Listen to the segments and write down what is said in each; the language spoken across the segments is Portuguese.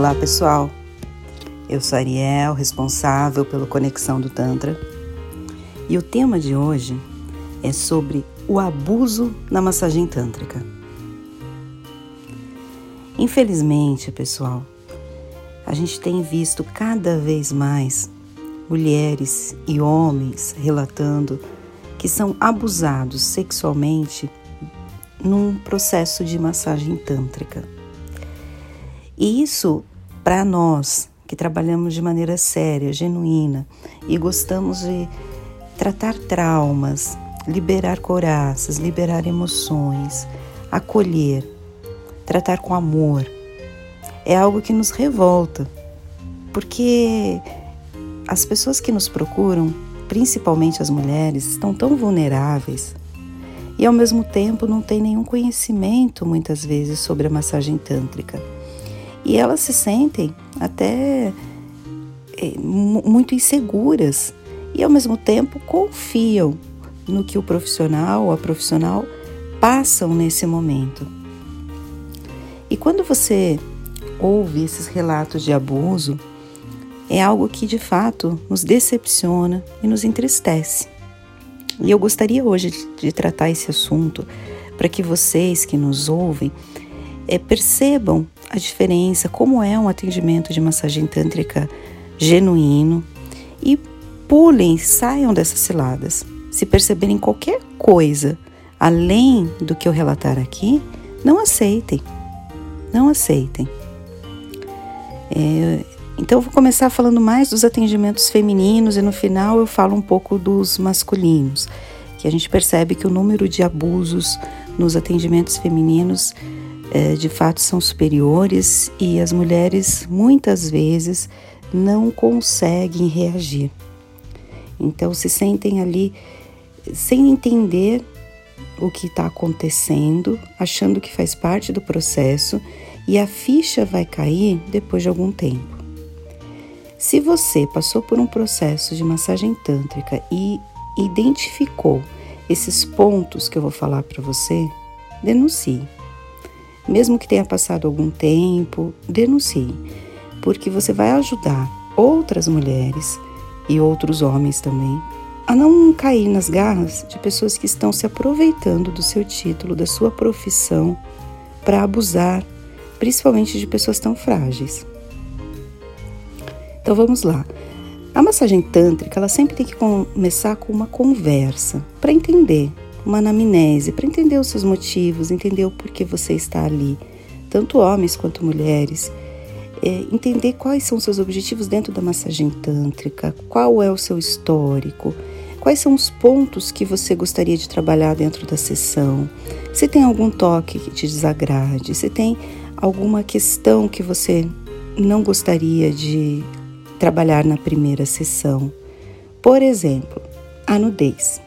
Olá pessoal, eu sou Ariel, responsável pelo Conexão do Tantra, e o tema de hoje é sobre o abuso na massagem tântrica. Infelizmente, pessoal, a gente tem visto cada vez mais mulheres e homens relatando que são abusados sexualmente num processo de massagem tântrica. E isso, para nós que trabalhamos de maneira séria, genuína e gostamos de tratar traumas, liberar coraças, liberar emoções, acolher, tratar com amor, é algo que nos revolta, porque as pessoas que nos procuram, principalmente as mulheres, estão tão vulneráveis e ao mesmo tempo não têm nenhum conhecimento muitas vezes sobre a massagem tântrica. E elas se sentem até é, muito inseguras e ao mesmo tempo confiam no que o profissional ou a profissional passam nesse momento. E quando você ouve esses relatos de abuso, é algo que de fato nos decepciona e nos entristece. E eu gostaria hoje de tratar esse assunto para que vocês que nos ouvem é, percebam a diferença, como é um atendimento de massagem tântrica genuíno e pulem, saiam dessas ciladas. Se perceberem qualquer coisa além do que eu relatar aqui, não aceitem. Não aceitem. É, então, eu vou começar falando mais dos atendimentos femininos e no final eu falo um pouco dos masculinos, que a gente percebe que o número de abusos nos atendimentos femininos é, de fato são superiores e as mulheres muitas vezes não conseguem reagir. Então se sentem ali sem entender o que está acontecendo, achando que faz parte do processo e a ficha vai cair depois de algum tempo. Se você passou por um processo de massagem tântrica e identificou esses pontos que eu vou falar para você, denuncie. Mesmo que tenha passado algum tempo, denuncie, porque você vai ajudar outras mulheres e outros homens também a não cair nas garras de pessoas que estão se aproveitando do seu título, da sua profissão, para abusar, principalmente de pessoas tão frágeis. Então vamos lá. A massagem tântrica, ela sempre tem que começar com uma conversa para entender uma anamnese para entender os seus motivos, entender o porquê você está ali, tanto homens quanto mulheres. É, entender quais são os seus objetivos dentro da massagem tântrica, qual é o seu histórico, quais são os pontos que você gostaria de trabalhar dentro da sessão, se tem algum toque que te desagrade, se tem alguma questão que você não gostaria de trabalhar na primeira sessão. Por exemplo, a nudez.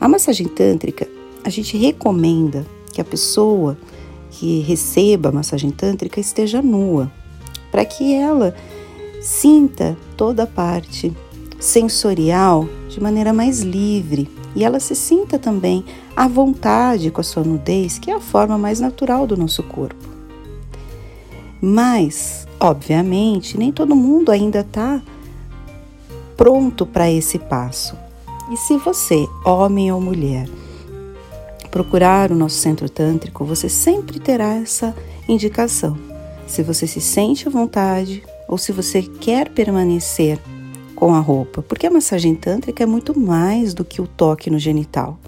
A massagem tântrica, a gente recomenda que a pessoa que receba a massagem tântrica esteja nua, para que ela sinta toda a parte sensorial de maneira mais livre e ela se sinta também à vontade com a sua nudez, que é a forma mais natural do nosso corpo. Mas, obviamente, nem todo mundo ainda está pronto para esse passo. E se você, homem ou mulher, procurar o nosso centro tântrico, você sempre terá essa indicação. Se você se sente à vontade ou se você quer permanecer com a roupa, porque a massagem tântrica é muito mais do que o toque no genital.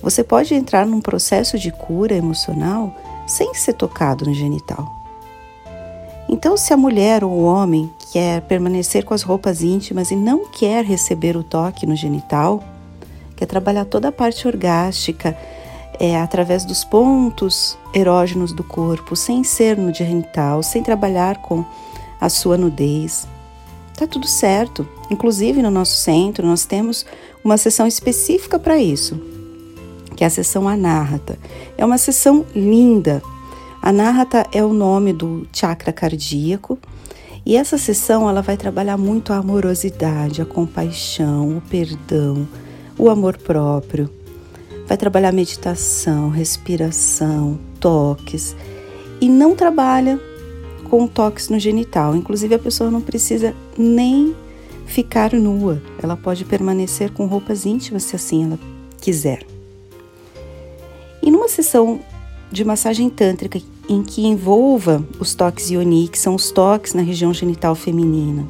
Você pode entrar num processo de cura emocional sem ser tocado no genital. Então, se a mulher ou o homem quer permanecer com as roupas íntimas e não quer receber o toque no genital, quer trabalhar toda a parte orgástica é, através dos pontos erógenos do corpo, sem ser no genital, sem trabalhar com a sua nudez, tá tudo certo. Inclusive no nosso centro nós temos uma sessão específica para isso, que é a sessão Anahata. É uma sessão linda Anahata é o nome do chakra cardíaco e essa sessão ela vai trabalhar muito a amorosidade, a compaixão, o perdão, o amor próprio. Vai trabalhar meditação, respiração, toques e não trabalha com toques no genital. Inclusive, a pessoa não precisa nem ficar nua, ela pode permanecer com roupas íntimas se assim ela quiser. E numa sessão de massagem tântrica em que envolva os toques yoni, que são os toques na região genital feminina,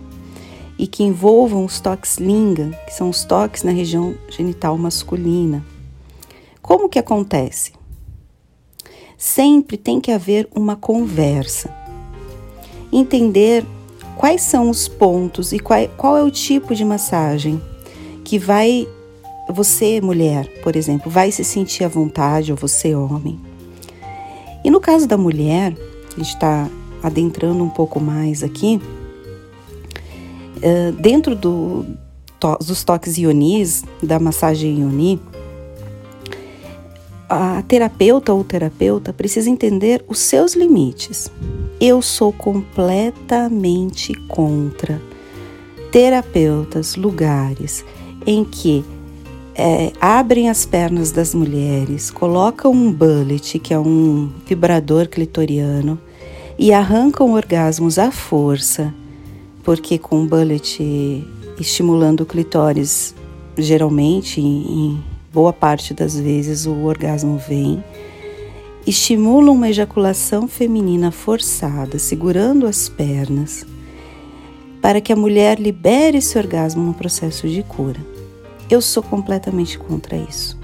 e que envolvam os toques linga, que são os toques na região genital masculina. Como que acontece? Sempre tem que haver uma conversa. Entender quais são os pontos e qual, qual é o tipo de massagem que vai você, mulher, por exemplo, vai se sentir à vontade, ou você, homem. E no caso da mulher, a gente está adentrando um pouco mais aqui, uh, dentro do, dos toques ionis, da massagem ioni, a terapeuta ou terapeuta precisa entender os seus limites. Eu sou completamente contra terapeutas, lugares em que é, abrem as pernas das mulheres, colocam um bullet, que é um vibrador clitoriano, e arrancam orgasmos à força, porque com o bullet estimulando o clitóris, geralmente, em boa parte das vezes, o orgasmo vem. Estimulam uma ejaculação feminina forçada, segurando as pernas, para que a mulher libere esse orgasmo no processo de cura. Eu sou completamente contra isso.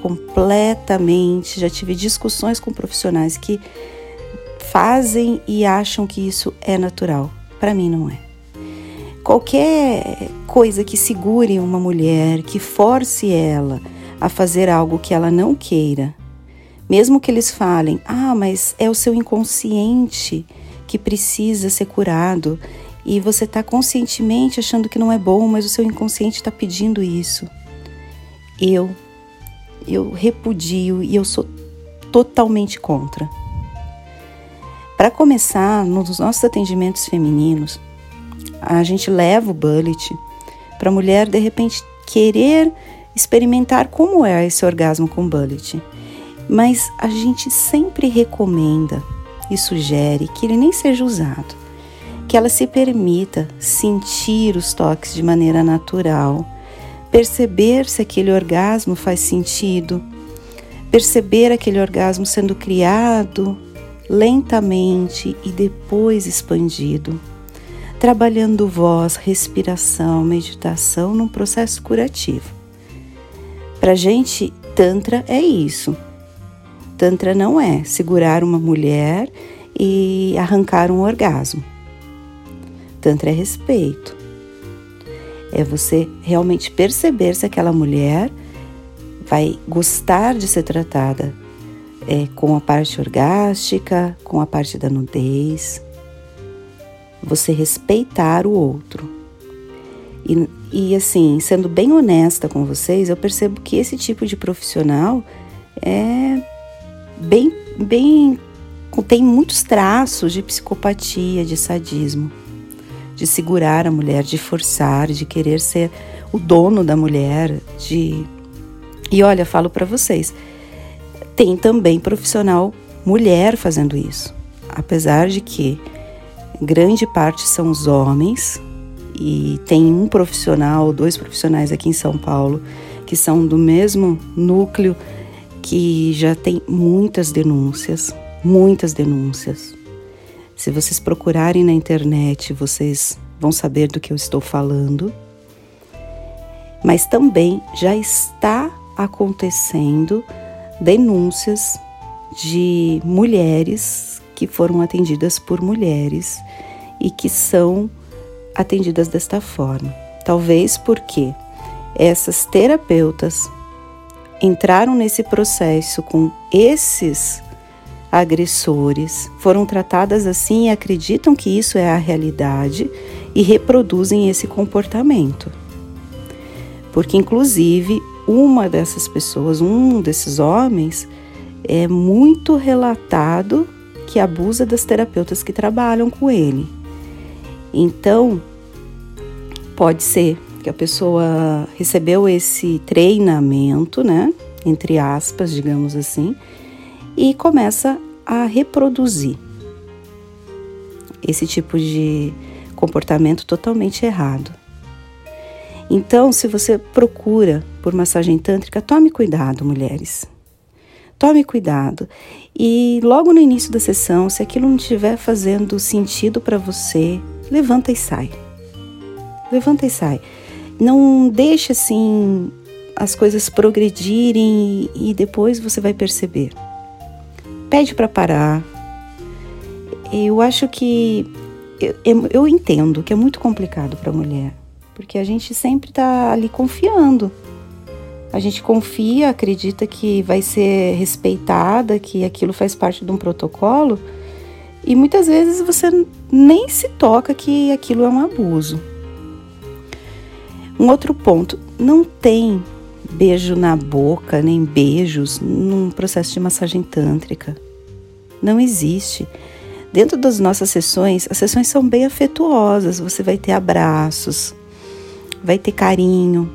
Completamente. Já tive discussões com profissionais que fazem e acham que isso é natural. Para mim, não é. Qualquer coisa que segure uma mulher, que force ela a fazer algo que ela não queira, mesmo que eles falem, ah, mas é o seu inconsciente que precisa ser curado, e você está conscientemente achando que não é bom, mas o seu inconsciente está pedindo isso. Eu, eu repudio e eu sou totalmente contra. Para começar, nos nossos atendimentos femininos, a gente leva o bullet para a mulher de repente querer experimentar como é esse orgasmo com bullet. Mas a gente sempre recomenda e sugere que ele nem seja usado que ela se permita sentir os toques de maneira natural, perceber se aquele orgasmo faz sentido, perceber aquele orgasmo sendo criado lentamente e depois expandido, trabalhando voz, respiração, meditação num processo curativo. Para gente, Tantra é isso. Tantra não é segurar uma mulher e arrancar um orgasmo. Tantra é respeito. É você realmente perceber se aquela mulher vai gostar de ser tratada é, com a parte orgástica, com a parte da nudez. Você respeitar o outro. E, e assim, sendo bem honesta com vocês, eu percebo que esse tipo de profissional é bem, bem tem muitos traços de psicopatia, de sadismo de segurar a mulher, de forçar, de querer ser o dono da mulher, de E olha, falo para vocês, tem também profissional mulher fazendo isso. Apesar de que grande parte são os homens e tem um profissional, dois profissionais aqui em São Paulo que são do mesmo núcleo que já tem muitas denúncias, muitas denúncias. Se vocês procurarem na internet, vocês vão saber do que eu estou falando. Mas também já está acontecendo denúncias de mulheres que foram atendidas por mulheres e que são atendidas desta forma. Talvez porque essas terapeutas entraram nesse processo com esses agressores, foram tratadas assim e acreditam que isso é a realidade e reproduzem esse comportamento. Porque, inclusive, uma dessas pessoas, um desses homens, é muito relatado que abusa das terapeutas que trabalham com ele. Então, pode ser que a pessoa recebeu esse treinamento, né? Entre aspas, digamos assim, e começa a reproduzir. esse tipo de comportamento totalmente errado. Então, se você procura por massagem tântrica, tome cuidado, mulheres. Tome cuidado. E logo no início da sessão, se aquilo não estiver fazendo sentido para você, levanta e sai. Levanta e sai. Não deixe assim as coisas progredirem e depois você vai perceber. Pede para parar. Eu acho que eu, eu entendo que é muito complicado para a mulher, porque a gente sempre está ali confiando. A gente confia, acredita que vai ser respeitada, que aquilo faz parte de um protocolo, e muitas vezes você nem se toca que aquilo é um abuso. Um outro ponto, não tem beijo na boca, nem beijos num processo de massagem tântrica. Não existe. Dentro das nossas sessões, as sessões são bem afetuosas, você vai ter abraços, vai ter carinho,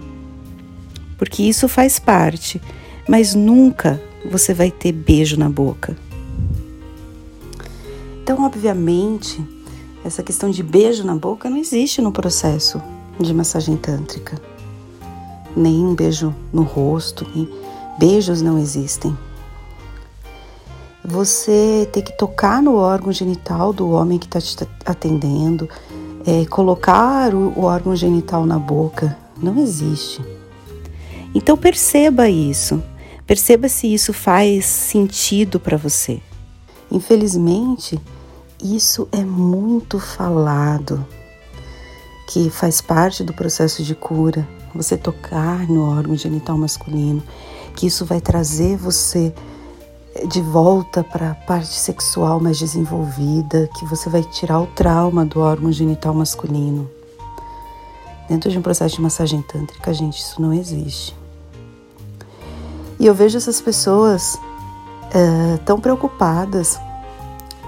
porque isso faz parte, mas nunca você vai ter beijo na boca. Então, obviamente, essa questão de beijo na boca não existe no processo de massagem tântrica. Nem um beijo no rosto, beijos não existem você ter que tocar no órgão genital do homem que está te atendendo, é, colocar o, o órgão genital na boca, não existe. Então perceba isso, perceba se isso faz sentido para você. Infelizmente, isso é muito falado, que faz parte do processo de cura, você tocar no órgão genital masculino, que isso vai trazer você de volta para a parte sexual mais desenvolvida, que você vai tirar o trauma do órgão genital masculino. Dentro de um processo de massagem tântrica, gente, isso não existe. E eu vejo essas pessoas é, tão preocupadas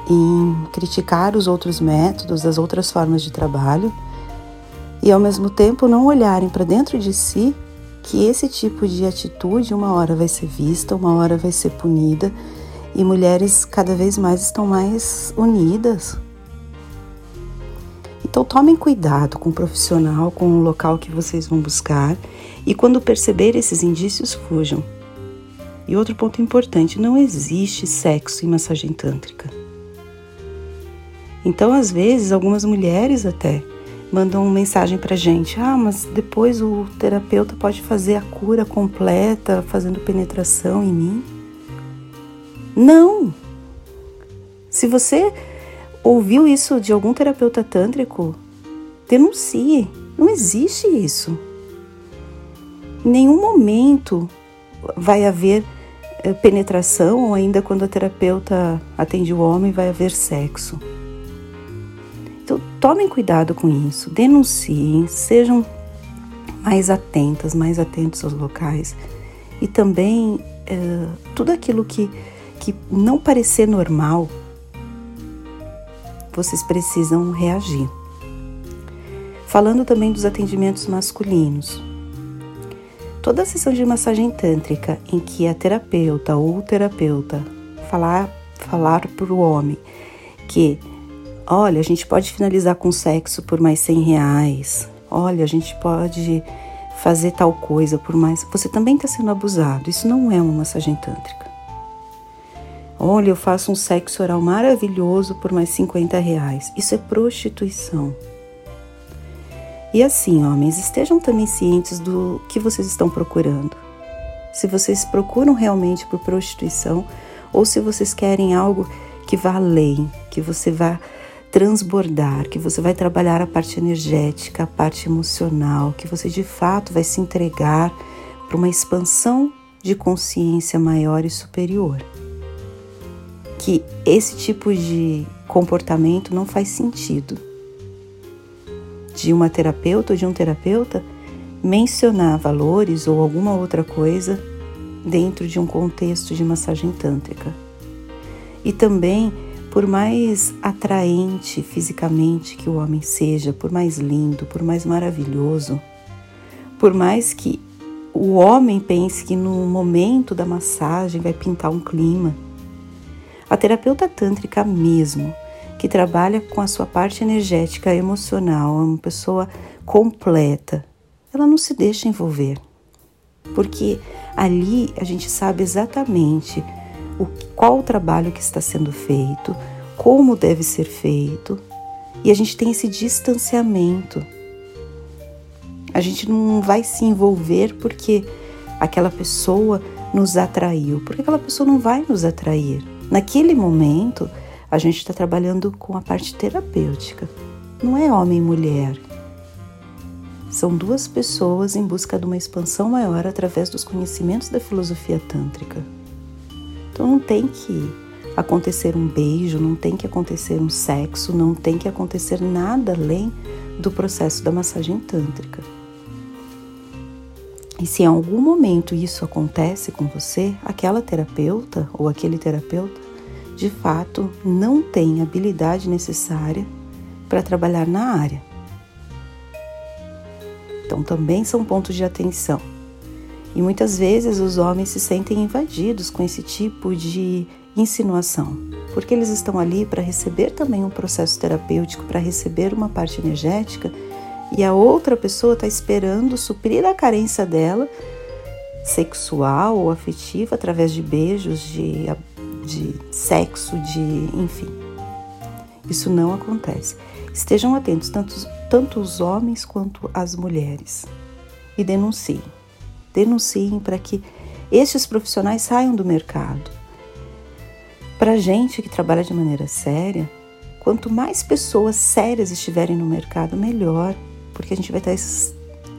em criticar os outros métodos, as outras formas de trabalho, e ao mesmo tempo não olharem para dentro de si que esse tipo de atitude uma hora vai ser vista, uma hora vai ser punida e mulheres cada vez mais estão mais unidas. Então tomem cuidado com o profissional, com o local que vocês vão buscar e quando perceber esses indícios, fujam. E outro ponto importante, não existe sexo em massagem tântrica. Então, às vezes, algumas mulheres até mandam uma mensagem pra gente: ah, mas depois o terapeuta pode fazer a cura completa fazendo penetração em mim. Não! Se você ouviu isso de algum terapeuta tântrico, denuncie. Não existe isso. Em nenhum momento vai haver eh, penetração ou ainda quando a terapeuta atende o homem vai haver sexo. Tomem cuidado com isso, denunciem, sejam mais atentas, mais atentos aos locais e também é, tudo aquilo que, que não parecer normal, vocês precisam reagir. Falando também dos atendimentos masculinos. Toda a sessão de massagem tântrica em que a terapeuta ou o terapeuta falar, falar para o homem que Olha, a gente pode finalizar com sexo por mais 100 reais. Olha, a gente pode fazer tal coisa por mais. Você também está sendo abusado. Isso não é uma massagem tântrica. Olha, eu faço um sexo oral maravilhoso por mais 50 reais. Isso é prostituição. E assim, homens, estejam também cientes do que vocês estão procurando. Se vocês procuram realmente por prostituição ou se vocês querem algo que vá além, que você vá transbordar, que você vai trabalhar a parte energética, a parte emocional, que você de fato vai se entregar para uma expansão de consciência maior e superior. Que esse tipo de comportamento não faz sentido. De uma terapeuta ou de um terapeuta mencionar valores ou alguma outra coisa dentro de um contexto de massagem tântrica. E também por mais atraente fisicamente que o homem seja, por mais lindo, por mais maravilhoso, por mais que o homem pense que no momento da massagem vai pintar um clima, a terapeuta tântrica mesmo, que trabalha com a sua parte energética emocional, é uma pessoa completa, ela não se deixa envolver. Porque ali a gente sabe exatamente o, qual o trabalho que está sendo feito, como deve ser feito, e a gente tem esse distanciamento. A gente não vai se envolver porque aquela pessoa nos atraiu, porque aquela pessoa não vai nos atrair. Naquele momento, a gente está trabalhando com a parte terapêutica. Não é homem e mulher. São duas pessoas em busca de uma expansão maior através dos conhecimentos da filosofia tântrica. Então não tem que acontecer um beijo, não tem que acontecer um sexo, não tem que acontecer nada além do processo da massagem tântrica. E se em algum momento isso acontece com você, aquela terapeuta ou aquele terapeuta de fato não tem habilidade necessária para trabalhar na área. Então também são pontos de atenção. E muitas vezes os homens se sentem invadidos com esse tipo de insinuação, porque eles estão ali para receber também um processo terapêutico, para receber uma parte energética e a outra pessoa está esperando suprir a carência dela, sexual ou afetiva, através de beijos, de, de sexo, de enfim. Isso não acontece. Estejam atentos, tanto, tanto os homens quanto as mulheres, e denunciem. Denunciem para que estes profissionais saiam do mercado. Para a gente que trabalha de maneira séria, quanto mais pessoas sérias estiverem no mercado, melhor porque a gente vai estar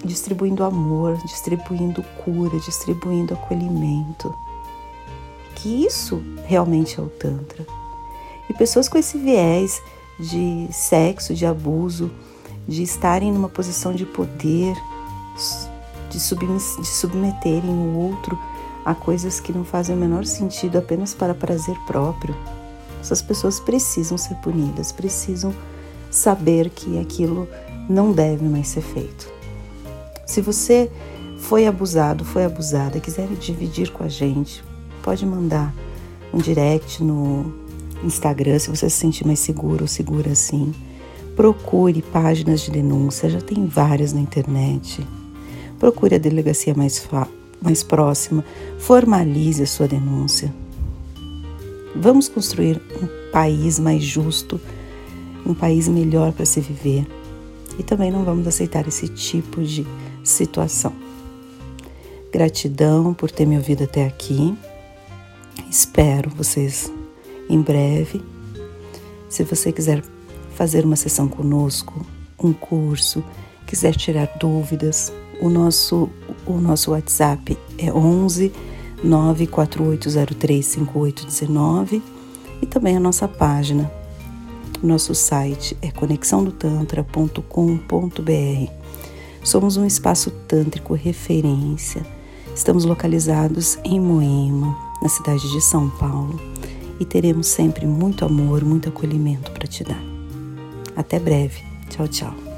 distribuindo amor, distribuindo cura, distribuindo acolhimento. Que isso realmente é o Tantra. E pessoas com esse viés de sexo, de abuso, de estarem numa posição de poder, de, de submeterem o outro a coisas que não fazem o menor sentido apenas para prazer próprio. Essas pessoas precisam ser punidas, precisam saber que aquilo não deve mais ser feito. Se você foi abusado, foi abusada, quiser dividir com a gente, pode mandar um direct no Instagram se você se sentir mais seguro ou segura assim. Procure páginas de denúncia, já tem várias na internet. Procure a delegacia mais, mais próxima, formalize a sua denúncia. Vamos construir um país mais justo, um país melhor para se viver e também não vamos aceitar esse tipo de situação. Gratidão por ter me ouvido até aqui. Espero vocês em breve. Se você quiser fazer uma sessão conosco, um curso, quiser tirar dúvidas, o nosso, o nosso WhatsApp é 11 94803 5819 e também a nossa página nosso site é conexãodotantra.com.br. Somos um espaço tântrico referência. Estamos localizados em Moema, na cidade de São Paulo, e teremos sempre muito amor, muito acolhimento para te dar. Até breve. Tchau, tchau.